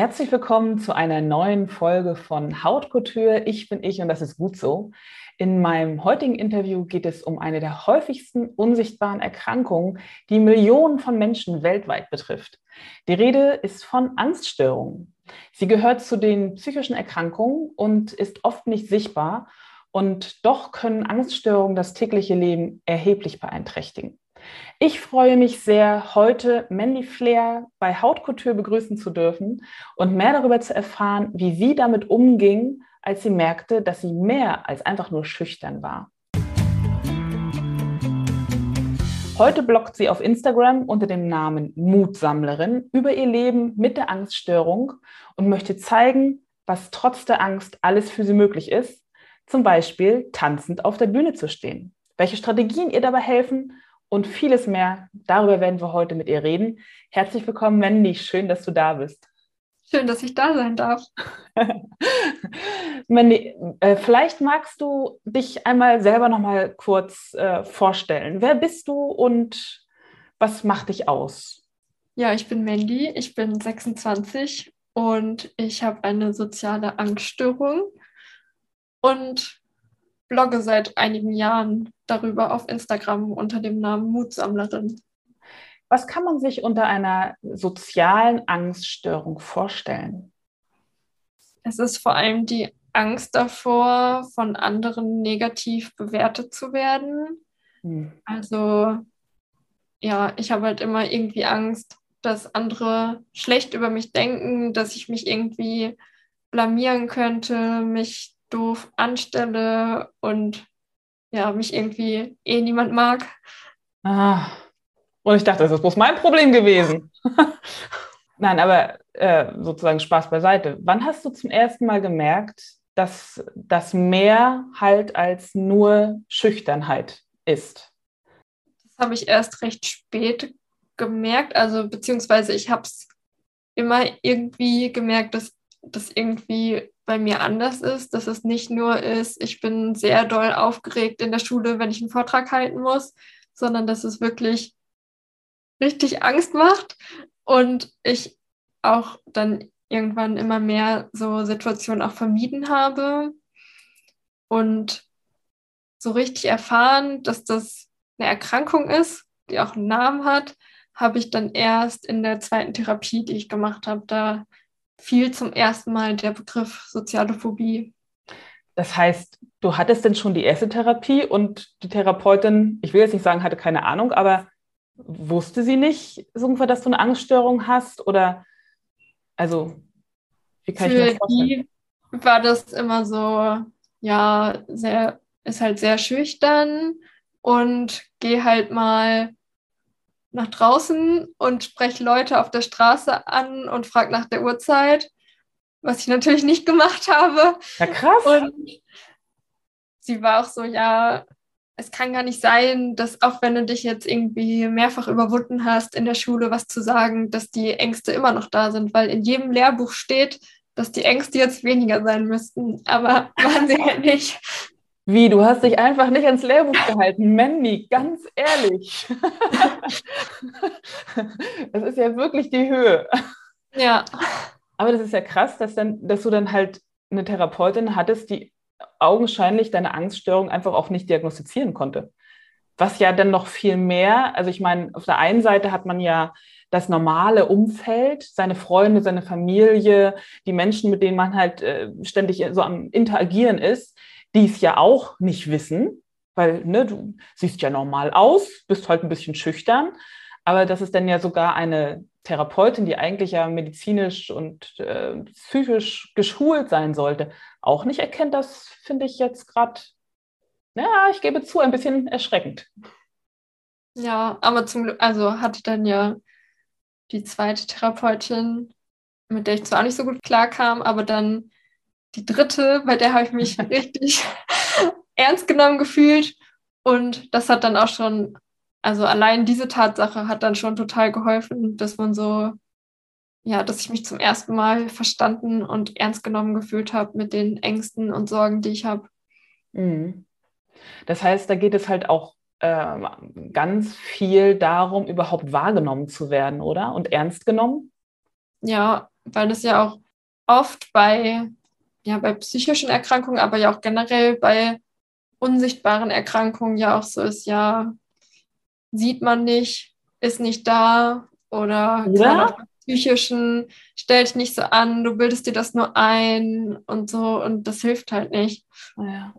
Herzlich willkommen zu einer neuen Folge von Hautkultur. Ich bin ich und das ist gut so. In meinem heutigen Interview geht es um eine der häufigsten unsichtbaren Erkrankungen, die Millionen von Menschen weltweit betrifft. Die Rede ist von Angststörungen. Sie gehört zu den psychischen Erkrankungen und ist oft nicht sichtbar. Und doch können Angststörungen das tägliche Leben erheblich beeinträchtigen. Ich freue mich sehr, heute Mandy Flair bei Hautkultur begrüßen zu dürfen und mehr darüber zu erfahren, wie sie damit umging, als sie merkte, dass sie mehr als einfach nur schüchtern war. Heute bloggt sie auf Instagram unter dem Namen Mutsammlerin über ihr Leben mit der Angststörung und möchte zeigen, was trotz der Angst alles für sie möglich ist, zum Beispiel tanzend auf der Bühne zu stehen, welche Strategien ihr dabei helfen und vieles mehr. Darüber werden wir heute mit ihr reden. Herzlich willkommen, Wendy. Schön, dass du da bist. Schön, dass ich da sein darf. Wendy, äh, vielleicht magst du dich einmal selber noch mal kurz äh, vorstellen. Wer bist du und was macht dich aus? Ja, ich bin Mandy, ich bin 26 und ich habe eine soziale Angststörung und blogge seit einigen Jahren darüber auf Instagram unter dem Namen Mutsammlerin. Was kann man sich unter einer sozialen Angststörung vorstellen? Es ist vor allem die Angst davor, von anderen negativ bewertet zu werden. Hm. Also ja, ich habe halt immer irgendwie Angst, dass andere schlecht über mich denken, dass ich mich irgendwie blamieren könnte, mich doof anstelle und ja, mich irgendwie eh niemand mag. Ah. Und ich dachte, das ist bloß mein Problem gewesen. Nein, aber äh, sozusagen Spaß beiseite. Wann hast du zum ersten Mal gemerkt, dass das mehr halt als nur Schüchternheit ist? Das habe ich erst recht spät gemerkt, also beziehungsweise ich habe es immer irgendwie gemerkt, dass das irgendwie bei mir anders ist, dass es nicht nur ist, ich bin sehr doll aufgeregt in der Schule, wenn ich einen Vortrag halten muss, sondern dass es wirklich richtig Angst macht und ich auch dann irgendwann immer mehr so Situationen auch vermieden habe und so richtig erfahren, dass das eine Erkrankung ist, die auch einen Namen hat, habe ich dann erst in der zweiten Therapie, die ich gemacht habe, da fiel zum ersten Mal der Begriff soziale Phobie. Das heißt, du hattest denn schon die erste Therapie und die Therapeutin, ich will jetzt nicht sagen, hatte keine Ahnung, aber wusste sie nicht dass du eine Angststörung hast? Oder also, wie kann Für ich mir das vorstellen? Die war das immer so, ja, sehr, ist halt sehr schüchtern und geh halt mal nach draußen und spreche Leute auf der Straße an und frage nach der Uhrzeit, was ich natürlich nicht gemacht habe. Ja, krass. Und sie war auch so, ja, es kann gar nicht sein, dass auch wenn du dich jetzt irgendwie mehrfach überwunden hast, in der Schule was zu sagen, dass die Ängste immer noch da sind, weil in jedem Lehrbuch steht, dass die Ängste jetzt weniger sein müssten, aber waren sie halt nicht. Wie, du hast dich einfach nicht ans Lehrbuch gehalten. Mandy, ganz ehrlich. das ist ja wirklich die Höhe. Ja. Aber das ist ja krass, dass, dann, dass du dann halt eine Therapeutin hattest, die augenscheinlich deine Angststörung einfach auch nicht diagnostizieren konnte. Was ja dann noch viel mehr, also ich meine, auf der einen Seite hat man ja das normale Umfeld, seine Freunde, seine Familie, die Menschen, mit denen man halt äh, ständig so am Interagieren ist die es ja auch nicht wissen, weil ne, du siehst ja normal aus, bist halt ein bisschen schüchtern, aber dass es dann ja sogar eine Therapeutin, die eigentlich ja medizinisch und äh, psychisch geschult sein sollte, auch nicht erkennt, das finde ich jetzt gerade, ja, ich gebe zu, ein bisschen erschreckend. Ja, aber zum Glück, also hatte dann ja die zweite Therapeutin, mit der ich zwar auch nicht so gut klarkam, aber dann die dritte, bei der habe ich mich richtig ernst genommen gefühlt. Und das hat dann auch schon, also allein diese Tatsache hat dann schon total geholfen, dass man so, ja, dass ich mich zum ersten Mal verstanden und ernst genommen gefühlt habe mit den Ängsten und Sorgen, die ich habe. Mhm. Das heißt, da geht es halt auch äh, ganz viel darum, überhaupt wahrgenommen zu werden, oder? Und ernst genommen? Ja, weil das ja auch oft bei, ja, bei psychischen Erkrankungen, aber ja auch generell bei unsichtbaren Erkrankungen ja auch so ist, ja, sieht man nicht, ist nicht da oder ja. psychischen, stell dich nicht so an, du bildest dir das nur ein und so und das hilft halt nicht. Ja.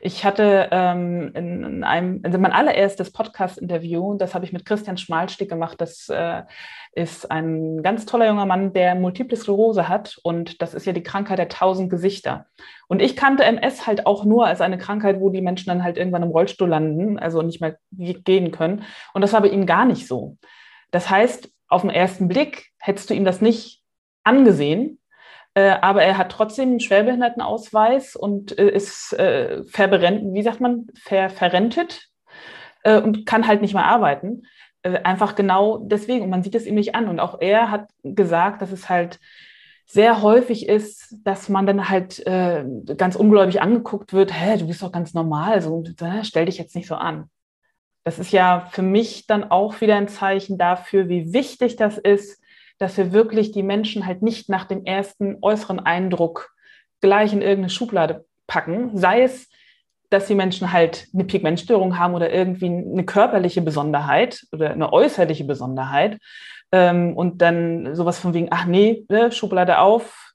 Ich hatte ähm, in, in, einem, also mein allererstes Podcast-Interview, das habe ich mit Christian Schmalstick gemacht. Das äh, ist ein ganz toller junger Mann, der Multiple Sklerose hat. Und das ist ja die Krankheit der tausend Gesichter. Und ich kannte MS halt auch nur als eine Krankheit, wo die Menschen dann halt irgendwann im Rollstuhl landen, also nicht mehr gehen können. Und das war bei ihm gar nicht so. Das heißt, auf den ersten Blick hättest du ihm das nicht angesehen, aber er hat trotzdem einen Schwerbehindertenausweis und äh, ist äh, verberent, wie sagt man, ver verrentet äh, und kann halt nicht mehr arbeiten. Äh, einfach genau deswegen. Und man sieht es ihm nicht an. Und auch er hat gesagt, dass es halt sehr häufig ist, dass man dann halt äh, ganz ungläubig angeguckt wird, hä, du bist doch ganz normal, so, stell dich jetzt nicht so an. Das ist ja für mich dann auch wieder ein Zeichen dafür, wie wichtig das ist, dass wir wirklich die Menschen halt nicht nach dem ersten äußeren Eindruck gleich in irgendeine Schublade packen, sei es, dass die Menschen halt eine Pigmentstörung haben oder irgendwie eine körperliche Besonderheit oder eine äußerliche Besonderheit ähm, und dann sowas von wegen, ach nee, ne, Schublade auf,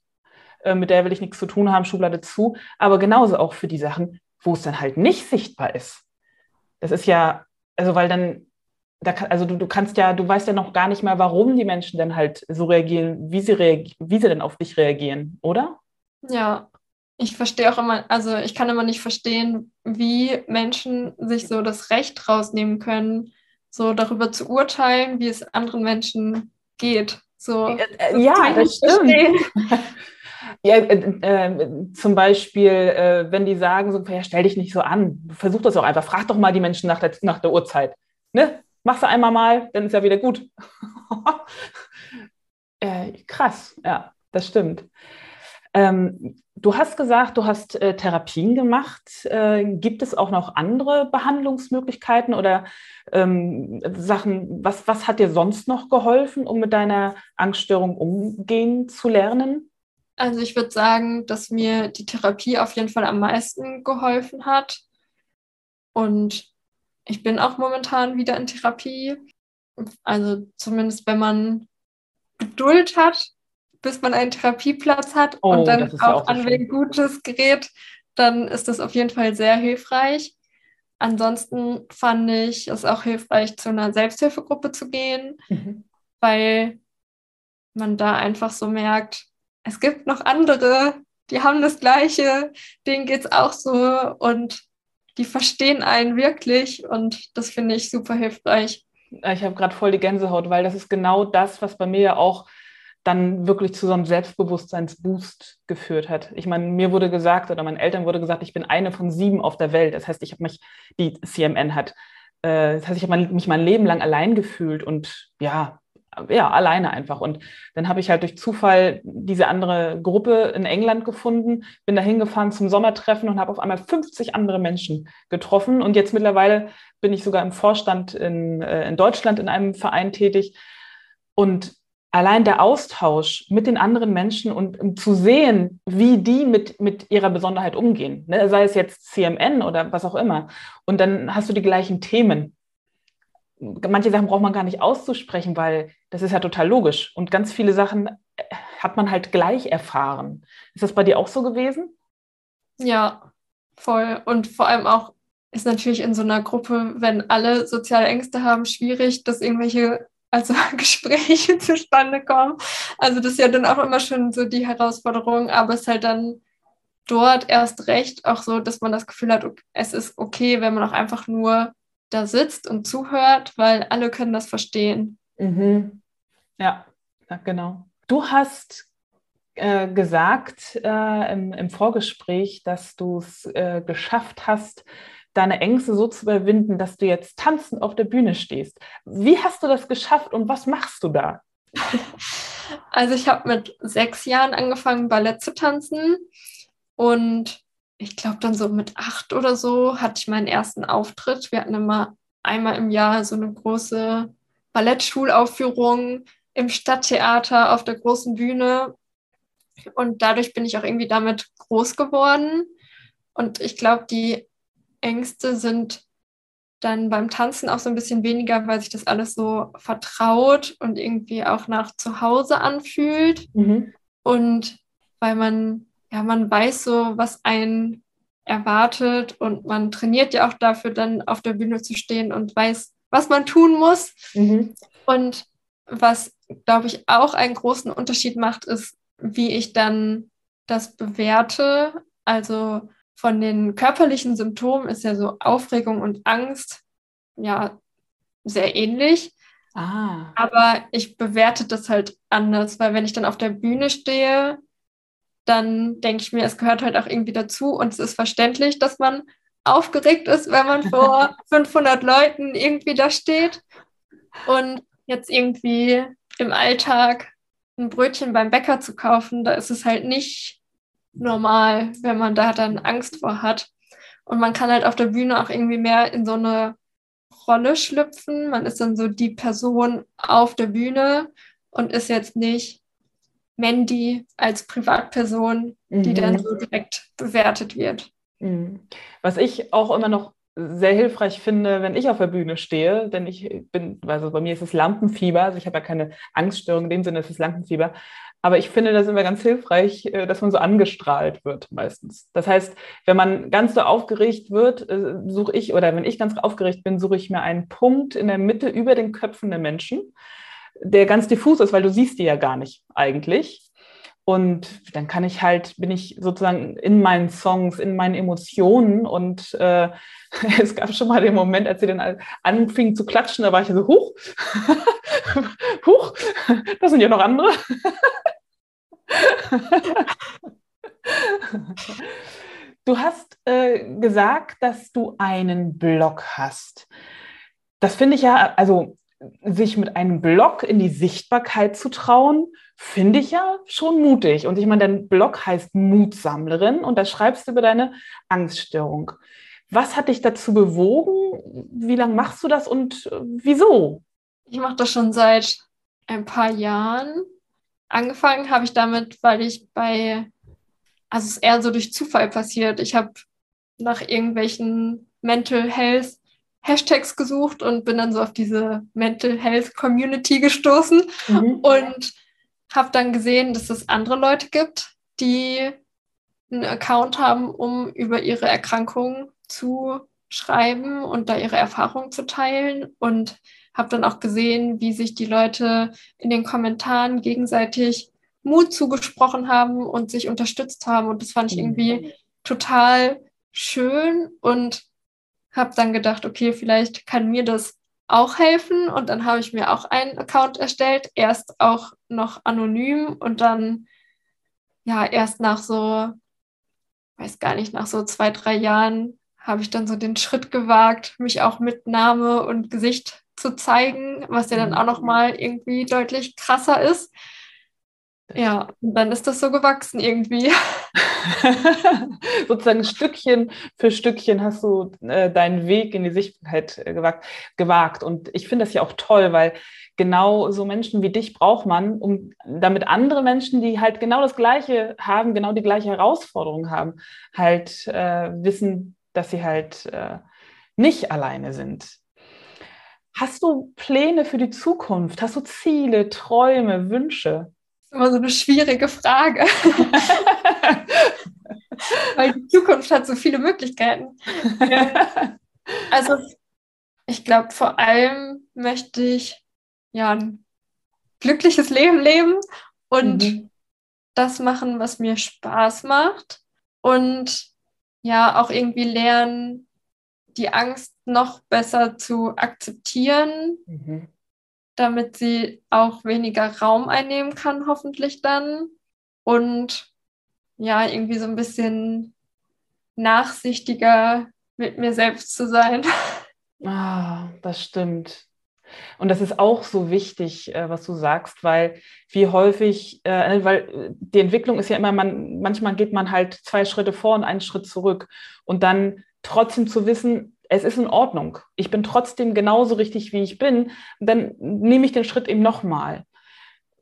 äh, mit der will ich nichts zu tun haben, Schublade zu, aber genauso auch für die Sachen, wo es dann halt nicht sichtbar ist. Das ist ja, also weil dann da, also du, du kannst ja, du weißt ja noch gar nicht mehr, warum die Menschen dann halt so reagieren, wie sie, reagi wie sie denn auf dich reagieren, oder? Ja, ich verstehe auch immer, also ich kann immer nicht verstehen, wie Menschen sich so das Recht rausnehmen können, so darüber zu urteilen, wie es anderen Menschen geht. So, äh, äh ja, das stimmt. Ja, äh, äh, zum Beispiel, äh, wenn die sagen, so, ja, stell dich nicht so an, versuch das auch einfach, frag doch mal die Menschen nach der, nach der Uhrzeit. Ne? Machst du einmal mal, dann ist ja wieder gut. äh, krass, ja, das stimmt. Ähm, du hast gesagt, du hast äh, Therapien gemacht. Äh, gibt es auch noch andere Behandlungsmöglichkeiten oder ähm, Sachen, was, was hat dir sonst noch geholfen, um mit deiner Angststörung umgehen zu lernen? Also ich würde sagen, dass mir die Therapie auf jeden Fall am meisten geholfen hat. Und ich bin auch momentan wieder in Therapie. Also zumindest wenn man Geduld hat, bis man einen Therapieplatz hat oh, und dann auch, ja auch an ein gutes Gerät, dann ist das auf jeden Fall sehr hilfreich. Ansonsten fand ich es auch hilfreich, zu einer Selbsthilfegruppe zu gehen, mhm. weil man da einfach so merkt, es gibt noch andere, die haben das Gleiche, denen geht es auch so und die verstehen einen wirklich und das finde ich super hilfreich. Ich habe gerade voll die Gänsehaut, weil das ist genau das, was bei mir ja auch dann wirklich zu so einem Selbstbewusstseinsboost geführt hat. Ich meine, mir wurde gesagt oder meinen Eltern wurde gesagt, ich bin eine von sieben auf der Welt. Das heißt, ich habe mich, die CMN hat, äh, das heißt, ich habe mich mein Leben lang allein gefühlt und ja, ja, alleine einfach. Und dann habe ich halt durch Zufall diese andere Gruppe in England gefunden, bin da hingefahren zum Sommertreffen und habe auf einmal 50 andere Menschen getroffen. Und jetzt mittlerweile bin ich sogar im Vorstand in, äh, in Deutschland in einem Verein tätig. Und allein der Austausch mit den anderen Menschen und um zu sehen, wie die mit, mit ihrer Besonderheit umgehen, ne? sei es jetzt CMN oder was auch immer. Und dann hast du die gleichen Themen manche Sachen braucht man gar nicht auszusprechen, weil das ist ja total logisch. Und ganz viele Sachen äh, hat man halt gleich erfahren. Ist das bei dir auch so gewesen? Ja, voll. Und vor allem auch ist natürlich in so einer Gruppe, wenn alle soziale Ängste haben, schwierig, dass irgendwelche also Gespräche zustande kommen. Also das ist ja dann auch immer schon so die Herausforderung, aber es ist halt dann dort erst recht auch so, dass man das Gefühl hat, es ist okay, wenn man auch einfach nur da sitzt und zuhört, weil alle können das verstehen. Mhm. Ja, genau. Du hast äh, gesagt äh, im, im, Vorgespräch, dass du es äh, geschafft hast, deine Ängste so zu überwinden, dass du jetzt tanzend auf der Bühne stehst. Wie hast du das geschafft und was machst du da? Also ich habe mit sechs Jahren angefangen, Ballett zu tanzen und ich glaube dann so mit acht oder so hatte ich meinen ersten Auftritt. Wir hatten immer einmal im Jahr so eine große Ballettschulaufführung im Stadttheater auf der großen Bühne und dadurch bin ich auch irgendwie damit groß geworden. Und ich glaube, die Ängste sind dann beim Tanzen auch so ein bisschen weniger, weil sich das alles so vertraut und irgendwie auch nach zu Hause anfühlt. Mhm. Und weil man, ja, man weiß so, was einen erwartet und man trainiert ja auch dafür, dann auf der Bühne zu stehen und weiß, was man tun muss. Mhm. Und was, glaube ich, auch einen großen Unterschied macht, ist, wie ich dann das bewerte. Also von den körperlichen Symptomen ist ja so Aufregung und Angst ja sehr ähnlich. Ah. Aber ich bewerte das halt anders, weil wenn ich dann auf der Bühne stehe, dann denke ich mir, es gehört halt auch irgendwie dazu und es ist verständlich, dass man aufgeregt ist, wenn man vor 500 Leuten irgendwie da steht und jetzt irgendwie im Alltag ein Brötchen beim Bäcker zu kaufen, da ist es halt nicht normal, wenn man da dann Angst vor hat. Und man kann halt auf der Bühne auch irgendwie mehr in so eine Rolle schlüpfen. Man ist dann so die Person auf der Bühne und ist jetzt nicht Mandy als Privatperson, die mhm. dann so direkt bewertet wird. Mhm. Was ich auch immer noch sehr hilfreich finde, wenn ich auf der Bühne stehe, denn ich bin, also bei mir ist es Lampenfieber, also ich habe ja keine Angststörung, in dem Sinne ist es Lampenfieber, aber ich finde das immer ganz hilfreich, äh, dass man so angestrahlt wird meistens. Das heißt, wenn man ganz so aufgeregt wird, äh, suche ich, oder wenn ich ganz aufgeregt bin, suche ich mir einen Punkt in der Mitte über den Köpfen der Menschen, der ganz diffus ist, weil du siehst die ja gar nicht eigentlich. Und dann kann ich halt, bin ich sozusagen in meinen Songs, in meinen Emotionen. Und äh, es gab schon mal den Moment, als sie dann anfingen zu klatschen, da war ich so, huch, huch, das sind ja noch andere. du hast äh, gesagt, dass du einen Blog hast. Das finde ich ja, also sich mit einem Blog in die Sichtbarkeit zu trauen, finde ich ja schon mutig. Und ich meine, dein Blog heißt Mutsammlerin und da schreibst du über deine Angststörung. Was hat dich dazu bewogen? Wie lange machst du das und äh, wieso? Ich mache das schon seit ein paar Jahren. Angefangen habe ich damit, weil ich bei, also es ist eher so durch Zufall passiert. Ich habe nach irgendwelchen Mental Health Hashtags gesucht und bin dann so auf diese Mental Health Community gestoßen mhm. und habe dann gesehen, dass es andere Leute gibt, die einen Account haben, um über ihre Erkrankung zu schreiben und da ihre Erfahrungen zu teilen und habe dann auch gesehen, wie sich die Leute in den Kommentaren gegenseitig Mut zugesprochen haben und sich unterstützt haben. Und das fand ich irgendwie mhm. total schön und habe dann gedacht, okay, vielleicht kann mir das auch helfen. Und dann habe ich mir auch einen Account erstellt, erst auch noch anonym und dann ja erst nach so, weiß gar nicht, nach so zwei, drei Jahren habe ich dann so den Schritt gewagt, mich auch mit Name und Gesicht zu zeigen, was ja dann mhm. auch nochmal irgendwie deutlich krasser ist. Ja, und dann ist das so gewachsen irgendwie. Sozusagen Stückchen für Stückchen hast du äh, deinen Weg in die Sichtbarkeit äh, gewagt. Und ich finde das ja auch toll, weil genau so Menschen wie dich braucht man, um damit andere Menschen, die halt genau das Gleiche haben, genau die gleiche Herausforderung haben, halt äh, wissen, dass sie halt äh, nicht alleine sind. Hast du Pläne für die Zukunft? Hast du Ziele, Träume, Wünsche? Immer so eine schwierige Frage. Weil die Zukunft hat so viele Möglichkeiten. Also ich glaube, vor allem möchte ich ja ein glückliches Leben leben und mhm. das machen, was mir Spaß macht. Und ja, auch irgendwie lernen, die Angst noch besser zu akzeptieren, mhm. Damit sie auch weniger Raum einnehmen kann, hoffentlich dann. Und ja, irgendwie so ein bisschen nachsichtiger mit mir selbst zu sein. Ah, das stimmt. Und das ist auch so wichtig, äh, was du sagst, weil wie häufig, äh, weil die Entwicklung ist ja immer, man, manchmal geht man halt zwei Schritte vor und einen Schritt zurück. Und dann trotzdem zu wissen, es ist in Ordnung. Ich bin trotzdem genauso richtig, wie ich bin. Dann nehme ich den Schritt eben nochmal.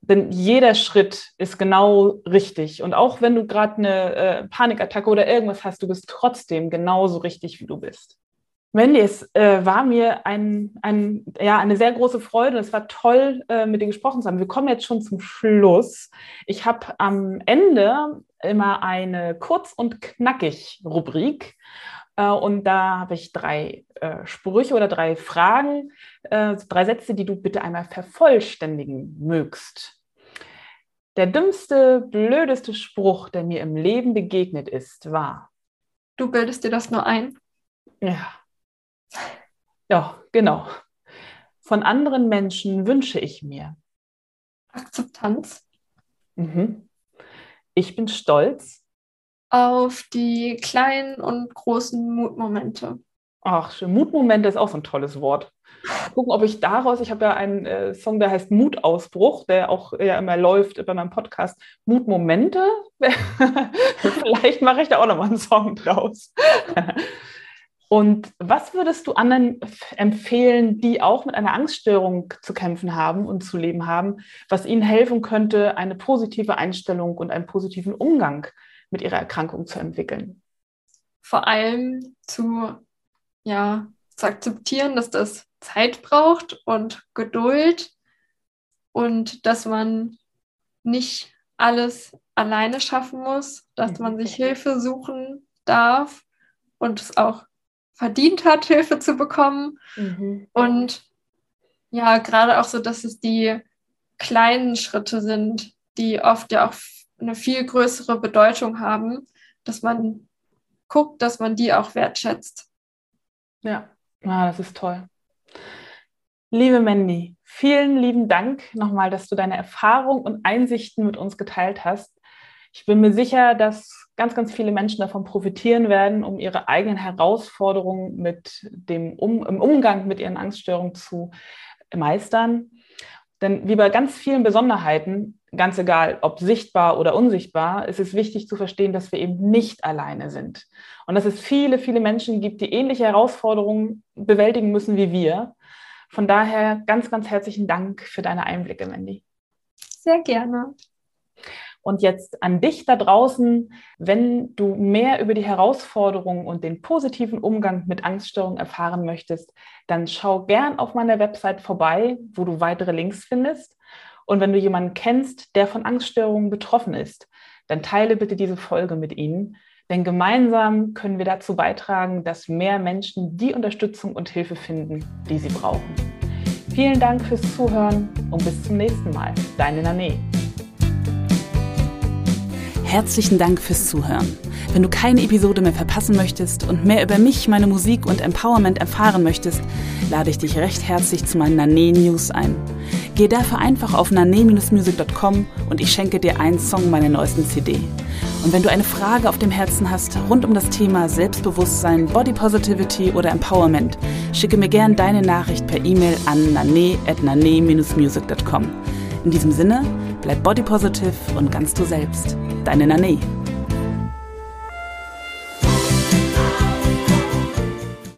Denn jeder Schritt ist genau richtig. Und auch wenn du gerade eine äh, Panikattacke oder irgendwas hast, du bist trotzdem genauso richtig, wie du bist. Wendy, es äh, war mir ein, ein, ja, eine sehr große Freude. Es war toll, äh, mit dir gesprochen zu haben. Wir kommen jetzt schon zum Schluss. Ich habe am Ende immer eine kurz und knackig Rubrik. Äh, und da habe ich drei äh, Sprüche oder drei Fragen, äh, drei Sätze, die du bitte einmal vervollständigen mögst. Der dümmste, blödeste Spruch, der mir im Leben begegnet ist, war. Du bildest dir das nur ein? Ja. Ja, genau. Von anderen Menschen wünsche ich mir. Akzeptanz. Mhm. Ich bin stolz auf die kleinen und großen Mutmomente. Ach, schön. Mutmomente ist auch so ein tolles Wort. Gucken, ob ich daraus, ich habe ja einen äh, Song, der heißt Mutausbruch, der auch ja immer läuft bei meinem Podcast. Mutmomente? Vielleicht mache ich da auch nochmal einen Song draus. und was würdest du anderen empfehlen, die auch mit einer Angststörung zu kämpfen haben und zu leben haben, was ihnen helfen könnte, eine positive Einstellung und einen positiven Umgang mit ihrer Erkrankung zu entwickeln. Vor allem zu, ja, zu akzeptieren, dass das Zeit braucht und Geduld und dass man nicht alles alleine schaffen muss, dass man sich Hilfe suchen darf und es auch verdient hat, Hilfe zu bekommen. Mhm. Und ja, gerade auch so, dass es die kleinen Schritte sind, die oft ja auch eine viel größere Bedeutung haben, dass man guckt, dass man die auch wertschätzt. Ja, ah, das ist toll. Liebe Mandy, vielen lieben Dank nochmal, dass du deine Erfahrung und Einsichten mit uns geteilt hast. Ich bin mir sicher, dass ganz, ganz viele Menschen davon profitieren werden, um ihre eigenen Herausforderungen mit dem um, im Umgang mit ihren Angststörungen zu meistern. Denn wie bei ganz vielen Besonderheiten ganz egal, ob sichtbar oder unsichtbar, ist es wichtig zu verstehen, dass wir eben nicht alleine sind. Und dass es viele, viele Menschen gibt, die ähnliche Herausforderungen bewältigen müssen wie wir. Von daher ganz, ganz herzlichen Dank für deine Einblicke, Mandy. Sehr gerne. Und jetzt an dich da draußen, wenn du mehr über die Herausforderungen und den positiven Umgang mit Angststörungen erfahren möchtest, dann schau gern auf meiner Website vorbei, wo du weitere Links findest. Und wenn du jemanden kennst, der von Angststörungen betroffen ist, dann teile bitte diese Folge mit ihnen. Denn gemeinsam können wir dazu beitragen, dass mehr Menschen die Unterstützung und Hilfe finden, die sie brauchen. Vielen Dank fürs Zuhören und bis zum nächsten Mal. Deine Nane. Herzlichen Dank fürs Zuhören. Wenn du keine Episode mehr verpassen möchtest und mehr über mich, meine Musik und Empowerment erfahren möchtest, lade ich dich recht herzlich zu meinen Nane News ein. Geh dafür einfach auf nane-music.com und ich schenke dir einen Song meiner neuesten CD. Und wenn du eine Frage auf dem Herzen hast rund um das Thema Selbstbewusstsein, Body Positivity oder Empowerment, schicke mir gern deine Nachricht per E-Mail an nane-music.com. In diesem Sinne, bleib body positive und ganz du selbst. Deine Nane.